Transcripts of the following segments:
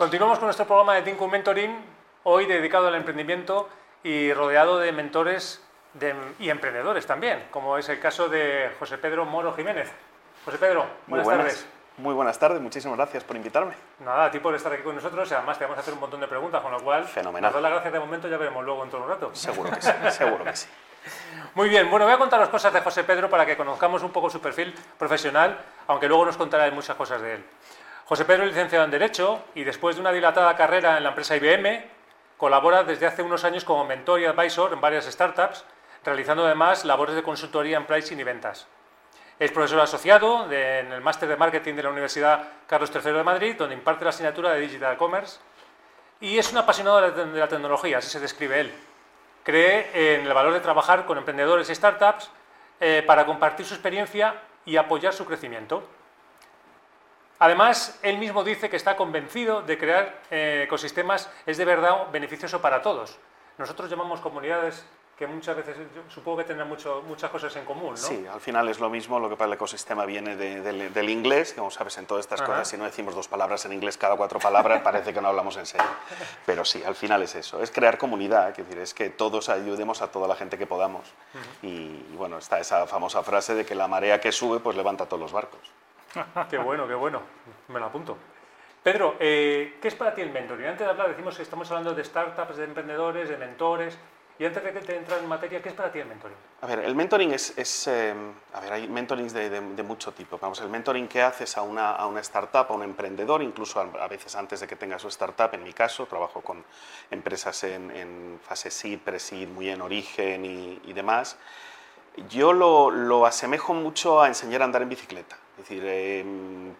Continuamos con nuestro programa de Tinku Mentoring, hoy dedicado al emprendimiento y rodeado de mentores y emprendedores también, como es el caso de José Pedro Moro Jiménez. José Pedro, buenas, tardes. Muy buenas tardes, muchísimas gracias por invitarme. Nada, a ti por estar aquí con nosotros y además te vamos a hacer un montón de preguntas, con lo cual, Fenomenal. nos las gracias de momento, ya veremos luego en todo un rato. Seguro que sí, seguro que sí. Muy bien, bueno, voy a contaros cosas de José Pedro para que conozcamos un poco su perfil profesional, aunque luego nos contará muchas cosas de él. José Pedro es licenciado en Derecho y después de una dilatada carrera en la empresa IBM, colabora desde hace unos años como mentor y advisor en varias startups, realizando además labores de consultoría en pricing y ventas. Es profesor asociado en el máster de marketing de la Universidad Carlos III de Madrid, donde imparte la asignatura de Digital Commerce, y es un apasionado de la tecnología, así se describe él. Cree en el valor de trabajar con emprendedores y startups eh, para compartir su experiencia y apoyar su crecimiento. Además, él mismo dice que está convencido de crear eh, ecosistemas es de verdad beneficioso para todos. Nosotros llamamos comunidades que muchas veces supongo que tendrán mucho, muchas cosas en común, ¿no? Sí, al final es lo mismo, lo que para el ecosistema viene del inglés, como sabes en todas estas cosas, si no decimos dos palabras en inglés cada cuatro palabras, parece que no hablamos en serio. Pero sí, al final es eso, es crear comunidad, es decir, es que todos ayudemos a toda la gente que podamos. y, bueno, está esa famosa frase de que la marea que sube, pues levanta todos los barcos. qué bueno, qué bueno, me lo apunto. Pedro, eh, ¿qué es para ti el mentoring? Antes de hablar decimos que estamos hablando de startups, de emprendedores, de mentores, y antes de que te entrar en materia, ¿qué es para ti el mentoring? A ver, el mentoring es, es eh, a ver, hay mentorings de, de, mucho tipo. Vamos, el mentoring que haces a una, a una startup, a un emprendedor, incluso a, veces antes de que tenga su startup, en mi caso, trabajo con empresas en, en fase seed, pre-seed, muy en origen y, y demás. Yo lo, lo, asemejo mucho a enseñar a andar en bicicleta. Es decir, eh,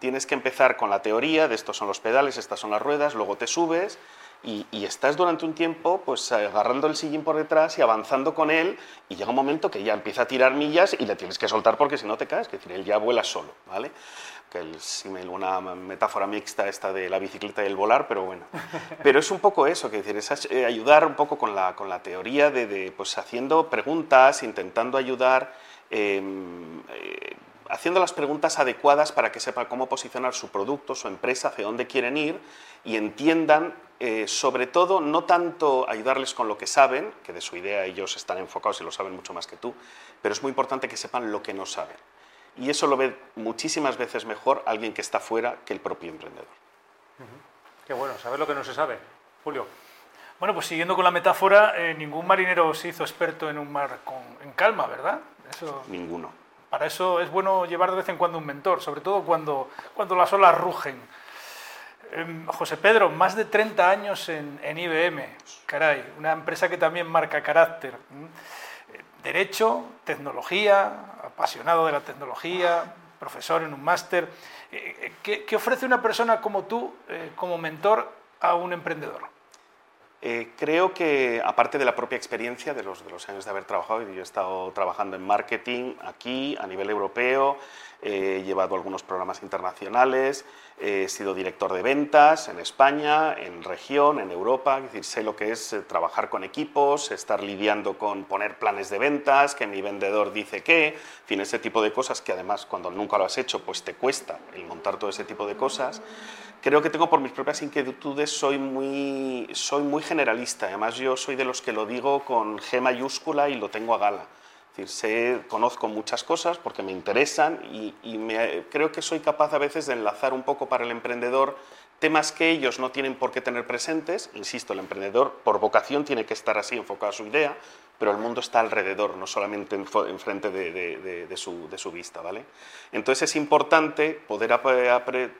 tienes que empezar con la teoría de estos son los pedales, estas son las ruedas, luego te subes y, estás durante un tiempo pues agarrando el sillín por detrás y avanzando con él y llega un momento que ya empieza a tirar millas y le tienes que soltar porque si no te caes, es decir, él ya vuela solo, ¿vale? Que es una metáfora mixta esta de la bicicleta y el volar, pero bueno. Pero es un poco eso, que decir, es eh, ayudar un poco con la, con la teoría de, pues haciendo preguntas, intentando ayudar, em, eh, haciendo las preguntas adecuadas para que sepan cómo posicionar su producto, su empresa, hacia dónde quieren ir y entiendan, eh, sobre todo, no tanto ayudarles con lo que saben, que de su idea ellos están enfocados y lo saben mucho más que tú, pero es muy importante que sepan lo que no saben. Y eso lo ve muchísimas veces mejor alguien que está fuera que el propio emprendedor. Qué bueno, saber lo que no se sabe. Julio. Bueno, pues siguiendo con la metáfora, eh, ningún marinero se hizo experto en un mar en calma, ¿verdad? Eso... Ninguno. Para eso es bueno llevar de vez en cuando un mentor, sobre todo cuando, cuando las olas rugen. Em, José Pedro, más de 30 años en, IBM, caray, una empresa que también marca carácter. Derecho, tecnología, apasionado de la tecnología, profesor en un máster. Eh, eh, ¿Qué, ofrece una persona como tú eh, como mentor a un emprendedor? Creo que, aparte de la propia experiencia de los, de los años de haber trabajado, yo he estado trabajando en marketing aquí, a nivel europeo, he llevado algunos programas internacionales, he sido director de ventas en España, en región, en Europa, es decir, sé lo que es eh, trabajar con equipos, estar lidiando con poner planes de ventas, que mi vendedor dice que, en fin, ese tipo de cosas que además cuando nunca lo has hecho, pues te cuesta el montar todo ese tipo de cosas. Creo que tengo por mis propias inquietudes, soy muy, soy muy generalista, además yo soy de los que lo digo con G mayúscula y lo tengo a gala decir, conozco muchas cosas porque me interesan y, creo que soy capaz a veces de enlazar un poco para el emprendedor temas que ellos no tienen por qué tener presentes. Insisto, el emprendedor por vocación tiene que estar así enfocado a su idea, pero el mundo está alrededor, no solamente enfrente de, de, su, de, su, vista. ¿vale? Entonces es importante poder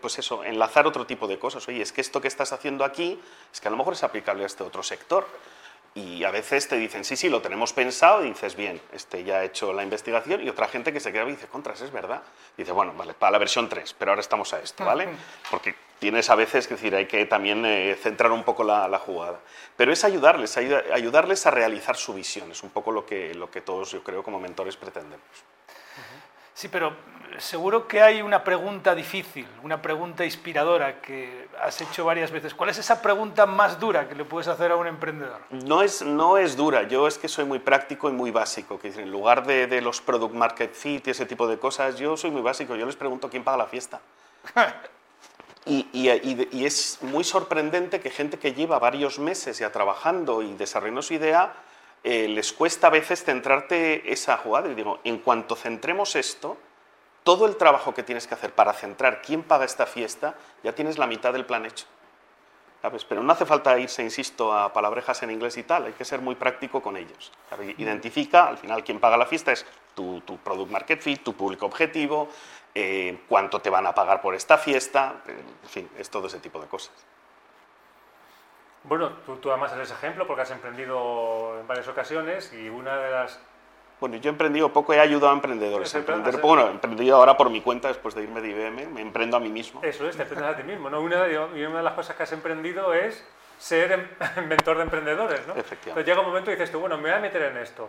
pues eso, enlazar otro tipo de cosas. Oye, es que esto que estás haciendo aquí es que a lo mejor es aplicable a este otro sector y a veces te dicen, sí, sí, lo tenemos pensado, y dices, bien, este ya ha hecho la investigación, y otra gente que se queda y dice, contras, es verdad. Y dice, bueno, vale, para la versión 3, pero ahora estamos a esto, ¿vale? Porque tienes a veces que decir, hay que también eh, centrar un poco la, la, jugada. Pero es ayudarles, ayudarles a realizar su visión, es un poco lo que, lo que todos, yo creo, como mentores pretendemos. Sí, pero seguro que hay una pregunta difícil, una pregunta inspiradora que has hecho varias veces. ¿Cuál es esa pregunta más dura que le puedes hacer a un emprendedor? No es, no es dura, yo es que soy muy práctico y muy básico. Que en lugar de, de los product market fit y ese tipo de cosas, yo soy muy básico. Yo les pregunto quién paga la fiesta. Y, y, y, es muy sorprendente que gente que lleva varios meses ya trabajando y desarrollando su idea, eh, les cuesta a veces centrarte esa jugada. Y digo, en cuanto centremos esto, todo el trabajo que tienes que hacer para centrar quién paga esta fiesta, ya tienes la mitad del plan hecho. Pero no hace falta irse, insisto, a palabrejas en inglés y tal, hay que ser muy práctico con ellos. Identifica, al final, quién paga la fiesta es tu, tu product market fit, tu público objetivo, eh, cuánto te van a pagar por esta fiesta, eh, en fin, es todo ese tipo de cosas. Bueno, tú, tú además eres ejemplo porque has emprendido en varias ocasiones y una de las bueno, yo he emprendido poco, he ayudado a emprendedores a emprender. Bueno, he emprendido ahora por mi cuenta después de irme de IBM, me emprendo a mí mismo. Eso es, te emprendes a ti mismo. ¿no? Una, de, una de las cosas que has emprendido es ser em, inventor de emprendedores, ¿no? Efectivamente. Entonces llega un momento y dices tú, bueno, me voy a meter en esto.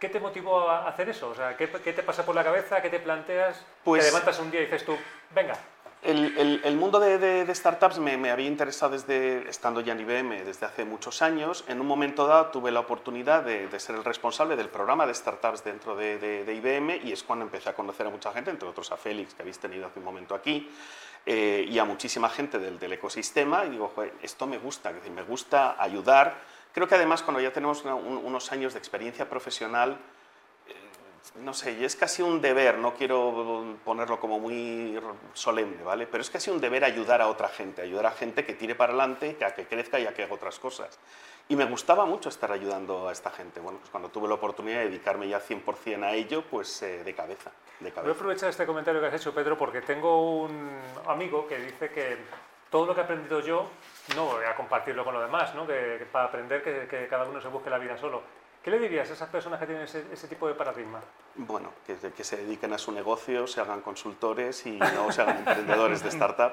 ¿Qué te motivó a hacer eso? O sea, ¿qué, qué te pasa por la cabeza? ¿Qué te planteas? Pues, te levantas un día y dices tú, venga, el, mundo de, startups me, había interesado desde, estando ya en IBM desde hace muchos años. En un momento dado tuve la oportunidad de, ser el responsable del programa de startups dentro de, IBM y es cuando empecé a conocer a mucha gente, entre otros a Félix, que habéis tenido hace un momento aquí, eh, y a muchísima gente del, ecosistema. Y digo, esto me gusta, me gusta ayudar. Creo que además cuando ya tenemos unos años de experiencia profesional, no sé, y es casi un deber, no quiero ponerlo como muy solemne, ¿vale? Pero es casi un deber ayudar a otra gente, ayudar a gente que tire para adelante, que a que crezca y a que haga otras cosas. Y me gustaba mucho estar ayudando a esta gente. Bueno, pues cuando tuve la oportunidad de dedicarme ya 100% a ello, pues eh, de cabeza, de cabeza. Voy a aprovechar este comentario que has hecho, Pedro, porque tengo un amigo que dice que todo lo que he aprendido yo, no voy a compartirlo con los demás, ¿no? que, para aprender que, que cada uno se busque la vida solo ¿Qué le dirías a esas personas que tienen ese, tipo de paradigma? Bueno, que, que, se dediquen a su negocio, se hagan consultores y no se hagan emprendedores de startup.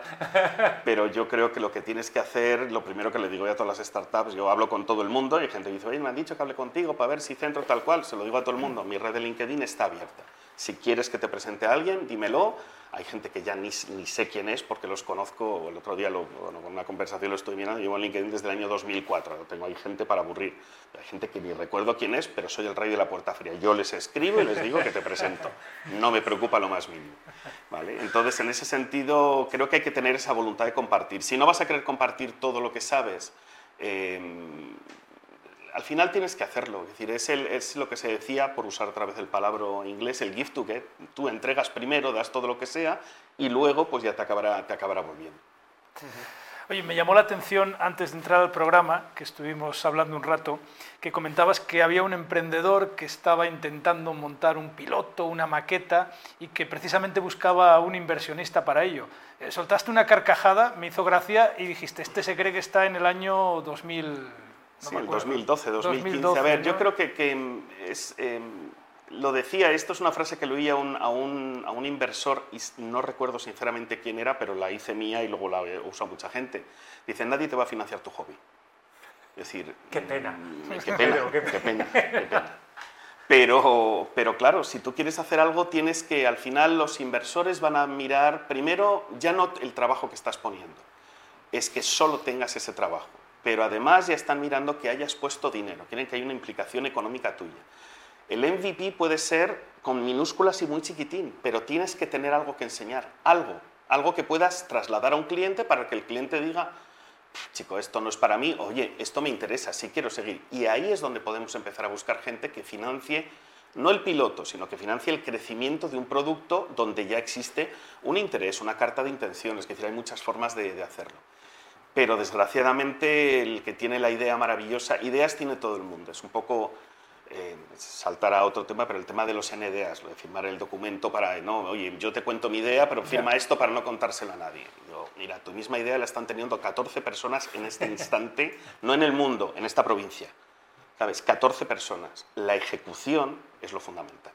Pero yo creo que lo que tienes que hacer, lo primero que le digo a todas las startups, yo hablo con todo el mundo y gente dice, oye, me han dicho que hable contigo para ver si centro tal cual. Se lo digo a todo el mundo, mi red de LinkedIn está abierta. Si quieres que te presente a alguien, dímelo hay gente que ya ni, ni, sé quién es porque los conozco, el otro día lo, bueno, con una conversación lo estoy mirando, llevo en LinkedIn desde el año 2004, tengo ahí gente para aburrir, hay gente que ni recuerdo quién es, pero soy el rey de la puerta fría, yo les escribo y les digo que te presento, no me preocupa lo más mínimo. ¿vale? Entonces, en ese sentido, creo que hay que tener esa voluntad de compartir. Si no vas a querer compartir todo lo que sabes, eh, al final tienes que hacerlo. Es decir, es, es, lo que se decía, por usar otra vez el palabra inglés, el gift to get. Tú entregas primero, das todo lo que sea y luego pues ya te acabará, te acabará volviendo. Oye, me llamó la atención antes de entrar al programa, que estuvimos hablando un rato, que comentabas que había un emprendedor que estaba intentando montar un piloto, una maqueta, y que precisamente buscaba un inversionista para ello. Eh, soltaste una carcajada, me hizo gracia y dijiste, este se cree que está en el año 2000 sí, 2012, 2015. a ver, yo creo que, que es, em, lo decía, esto es una frase que lo oí a un, a, un, a un, inversor y no recuerdo sinceramente quién era, pero la hice mía y luego la usa mucha gente. Dice, nadie te va a financiar tu hobby. Es decir... Qué pena. Mm, qué pena, qué pena, qué pena. Pero, pero claro, si tú quieres hacer algo, tienes que, al final, los inversores van a mirar primero ya no el trabajo que estás poniendo, es que solo tengas ese trabajo pero además ya están mirando que hayas puesto dinero, quieren que haya una implicación económica tuya. El MVP puede ser con minúsculas y muy chiquitín, pero tienes que tener algo que enseñar, algo, algo que puedas trasladar a un cliente para que el cliente diga, chico, esto no es para mí, oye, esto me interesa, sí quiero seguir. Y ahí es donde podemos empezar a buscar gente que financie no el piloto, sino que financie el crecimiento de un producto donde ya existe un interés, una carta de intenciones, es decir, hay muchas formas de hacerlo pero desgraciadamente el que tiene la idea maravillosa, ideas tiene todo el mundo, es un poco eh, saltar a otro tema, pero el tema de los NDAs, lo de firmar el documento para, no, oye, yo te cuento mi idea, pero firma esto para no contárselo a nadie. mira, tu misma idea la están teniendo 14 personas en este instante, no en el mundo, en esta provincia. ¿Sabes? 14 personas. La ejecución es lo fundamental.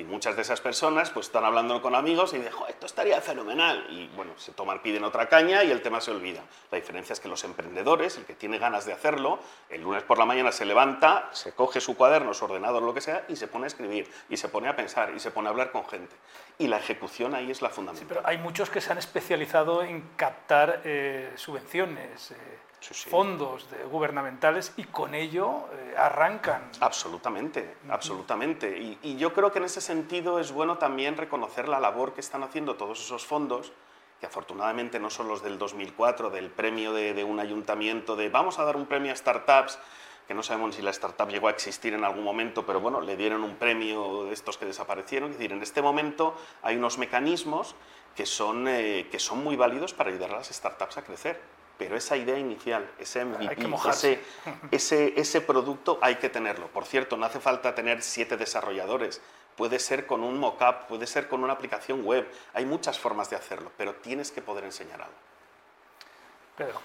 Y muchas de esas personas pues están hablando con amigos y dicen, esto estaría fenomenal. Y bueno, se toman, piden otra caña y el tema se olvida. La diferencia es que los emprendedores, el que tiene ganas de hacerlo, el lunes por la mañana se levanta, se coge su cuaderno, su ordenador, lo que sea, y se pone a escribir, y se pone a pensar, y se pone a hablar con gente. Y la ejecución ahí es la fundamental. Sí, pero hay muchos que se han especializado en captar eh, subvenciones. Eh, fondos gubernamentales y con ello eh, arrancan. Absolutamente, absolutamente. Y, yo creo que en ese sentido es bueno también reconocer la labor que están haciendo todos esos fondos que afortunadamente no son los del 2004, del premio de, de un ayuntamiento, de vamos a dar un premio a startups, que no sabemos si la startup llegó a existir en algún momento, pero bueno, le dieron un premio de estos que desaparecieron. Es decir, en este momento hay unos mecanismos que son, eh, que son muy válidos para ayudar a las startups a crecer. Pero esa idea inicial, ese MVP, ese, ese, ese producto hay que tenerlo. Por cierto, no hace falta tener siete desarrolladores. Puede ser con un mockup, puede ser con una aplicación web. Hay muchas formas de hacerlo, pero tienes que poder enseñar algo. Pedro.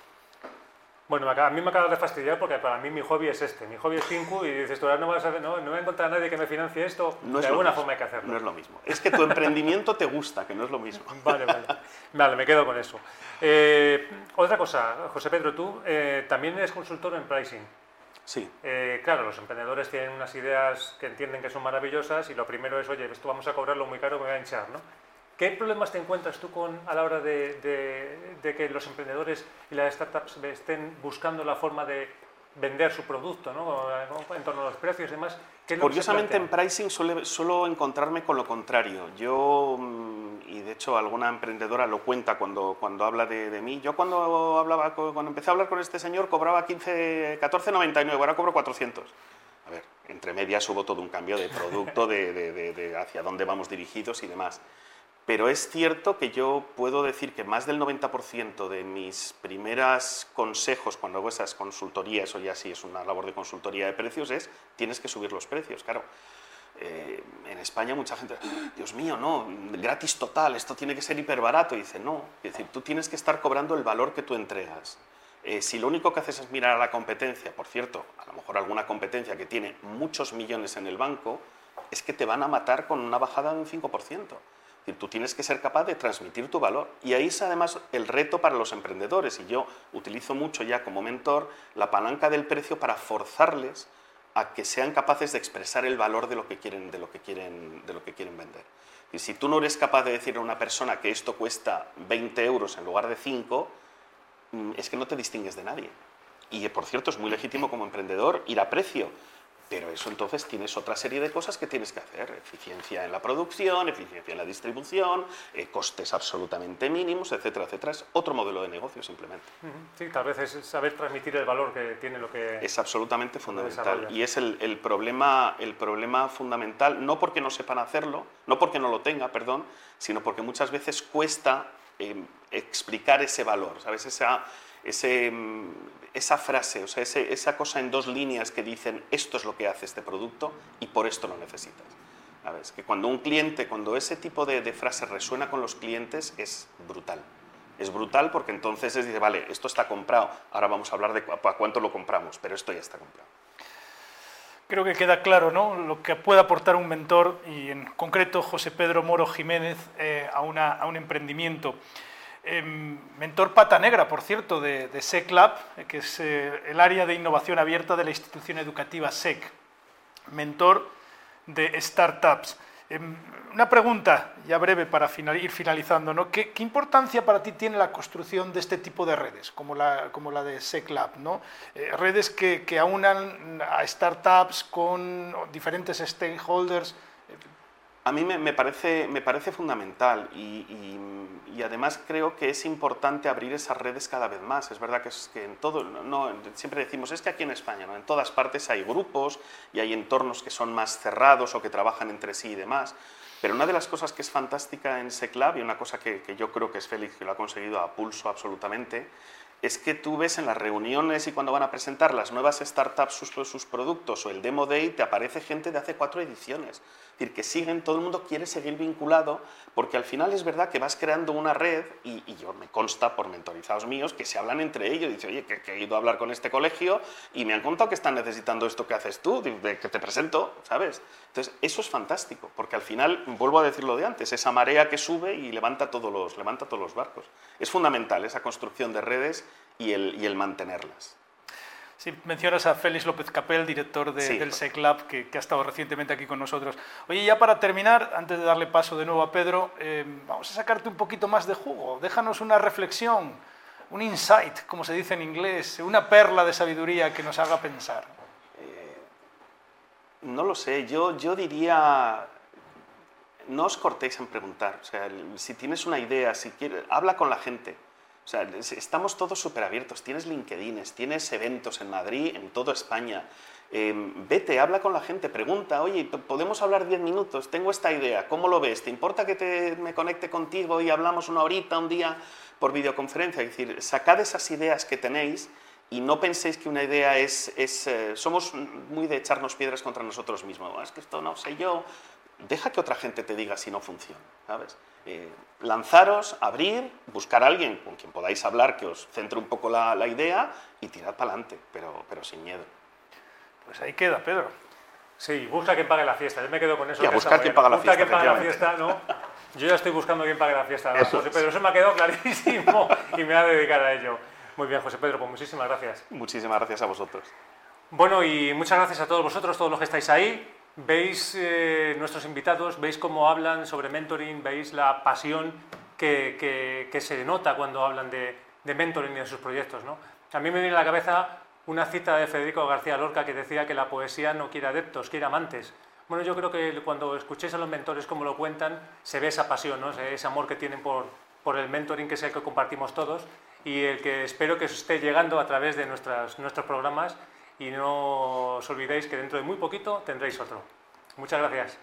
Bueno, a mí me acaba de fastidiar porque para mí mi hobby es este. Mi hobby es Pinku y dices, tú ahora no, vas a, no, no voy a encontrar a nadie que me financie esto. No de es alguna forma hay que hacerlo. No es lo mismo. Es que tu emprendimiento te gusta, que no es lo mismo. Vale, vale. Vale, me quedo con eso. Eh, otra cosa, José Pedro, tú eh, también eres consultor en pricing. Sí. Eh, claro, los emprendedores tienen unas ideas que entienden que son maravillosas y lo primero es, oye, esto vamos a cobrarlo muy caro, me voy a hinchar, ¿no? ¿Qué problemas te encuentras tú con, a la hora de, de- de que los emprendedores y las startups estén buscando la forma de vender su producto, ¿no? En torno a los precios y demás. ¿Qué es lo que se Curiosamente en pricing suele, suelo encontrarme con lo contrario. yo, mm, y de hecho alguna emprendedora lo cuenta cuando, cuando habla de, de mí, yo cuando, hablaba, cuando empecé a hablar con este señor cobraba 15, 14,99, ahora cobro 400. A ver, entre medias hubo todo un cambio de producto, de- de hacia dónde vamos dirigidos y demás. Pero es cierto que yo puedo decir que más del 90% de mis primeros consejos cuando hago esas consultorías, o ya sí es una labor de consultoría de precios, es tienes que subir los precios, claro. Eh, en España mucha gente, Dios mío, no, gratis total, esto tiene que ser hiperbarato. Y dice, no, es decir, tú tienes que estar cobrando el valor que tú entregas. Eh, si lo único que haces es mirar a la competencia, por cierto, a lo mejor alguna competencia que tiene muchos millones en el banco, es que te van a matar con una bajada de un 5%. Tú tienes que ser capaz de transmitir tu valor. Y ahí es además el reto para los emprendedores. Y yo utilizo mucho ya como mentor la palanca del precio para forzarles a que sean capaces de expresar el valor de lo que quieren, de lo que quieren, de lo que quieren vender. Y si tú no eres capaz de decirle a una persona que esto cuesta 20 euros en lugar de 5, mm, es que no te distingues de nadie. Y por cierto, es muy legítimo como emprendedor ir a precio, pero eso entonces tienes otra serie de cosas que tienes que hacer. Eficiencia en la producción, eficiencia en la distribución, eh, costes absolutamente mínimos, etcétera, etcétera. Es otro modelo de negocio simplemente. Sí, tal vez es saber transmitir el valor que tiene lo que... Es absolutamente fundamental. Y es el, el problema, el problema fundamental, no porque no sepan hacerlo, no porque no lo tenga, perdón, sino porque muchas veces cuesta eh, explicar ese valor, ¿sabes? Esa, ese, mm, esa frase, o sea, ese- esa cosa en dos líneas que dicen esto es lo que hace este producto y por esto lo necesitas. ¿Sabes? Que cuando un cliente, cuando ese tipo de, de frase resuena con los clientes es brutal. Es brutal porque entonces es dice, vale, esto está comprado, ahora vamos a hablar de a cuánto lo compramos, pero esto ya está comprado. Creo que queda claro ¿no? lo que puede aportar un mentor y en concreto José Pedro Moro Jiménez eh, a, una- a un emprendimiento. Em, mentor pata negra, por cierto, de, de SEC Lab, eh, que es eh, el área de innovación abierta de la institución educativa SEC. Mentor de startups. Em, una pregunta ya breve para ir finalizando. ¿no? ¿Qué, importancia para ti tiene la construcción de este tipo de redes, como la, como la de SecLab? ¿no? Eh, redes que, que aunan a startups con diferentes stakeholders. A mí me, parece, me parece fundamental y, además creo que es importante abrir esas redes cada vez más. Es verdad que, en todo, siempre decimos, es que aquí en España, ¿no? en todas partes hay grupos y hay entornos que son más cerrados o que trabajan entre sí y demás. Pero una de las cosas que es fantástica en SecLab y una cosa que, que yo creo que es Félix, que lo ha conseguido a pulso absolutamente, es que tú ves en las reuniones y cuando van a presentar las nuevas startups sus, sus productos o el Demo Day, te aparece gente de hace cuatro ediciones. Es decir, que siguen, todo el mundo quiere seguir vinculado, porque al final es verdad que vas creando una red, y, yo me consta por mentorizados míos que se hablan entre ellos, dice, oye, que, que he ido a hablar con este colegio y me han contado que están necesitando esto que haces tú, de, que te presento, ¿sabes? Entonces, eso es fantástico, porque al final, vuelvo a decir lo de antes, esa marea que sube y levanta todos los, levanta todos los barcos. Es fundamental esa construcción de redes y el mantenerlas. Sí, mencionas a Félix López Capel, director de- Sí. del SecLab, que, que ha estado recientemente aquí con nosotros. Oye, ya para terminar, antes de darle paso de nuevo a Pedro, eh, vamos a sacarte un poquito más de jugo. Déjanos una reflexión, un insight, como se dice en inglés, una perla de sabiduría que nos haga pensar. No lo sé, yo, yo diría, no os cortéis en preguntar. O sea, si tienes una idea, si quieres, habla con la gente. Estamos todos súper abiertos. Tienes LinkedIn, tienes eventos en Madrid, en toda España. Em, vete, habla con la gente, pregunta, oye, ¿podemos hablar 10 minutos? Tengo esta idea, ¿cómo lo ves? ¿Te importa que te, me conecte contigo y hablamos una horita, un día por videoconferencia? Es decir, sacad esas ideas que tenéis y no penséis que una idea es... es eh, somos muy de echarnos piedras contra nosotros mismos. Es que esto no sé yo. Deja que otra gente te diga si no funciona, ¿sabes? Eh, lanzaros, abrir, buscar a alguien con quien podáis hablar, que os centre un poco la, la idea y tirad para adelante, pero, pero sin miedo. Pues ahí queda, Pedro. Sí, busca quien pague la fiesta. Yo me quedo con eso. Y a buscar quien pague la busca fiesta. Quien pague la fiesta, ¿no? Yo ya estoy buscando quien pague la fiesta. José Pedro, eso me ha quedado clarísimo y me voy a dedicar a ello. Muy bien, José Pedro, pues muchísimas gracias. Muchísimas gracias a vosotros. Bueno, y muchas gracias a todos vosotros, todos los que estáis ahí. Veis eh, nuestros invitados, veis cómo hablan sobre mentoring, veis la pasión que, que, que se nota cuando hablan de, de, mentoring y de sus proyectos. ¿no? A mí me viene a la cabeza una cita de Federico García Lorca que decía que la poesía no quiere adeptos, quiere amantes. Bueno, yo creo que cuando escuchéis a los mentores como lo cuentan, se ve esa pasión, ¿no? ese amor que tienen por, por el mentoring, que es el que compartimos todos y el que espero que os esté llegando a través de nuestras, nuestros programas y no os olvidéis que dentro de muy poquito tendréis otro. Muchas gracias.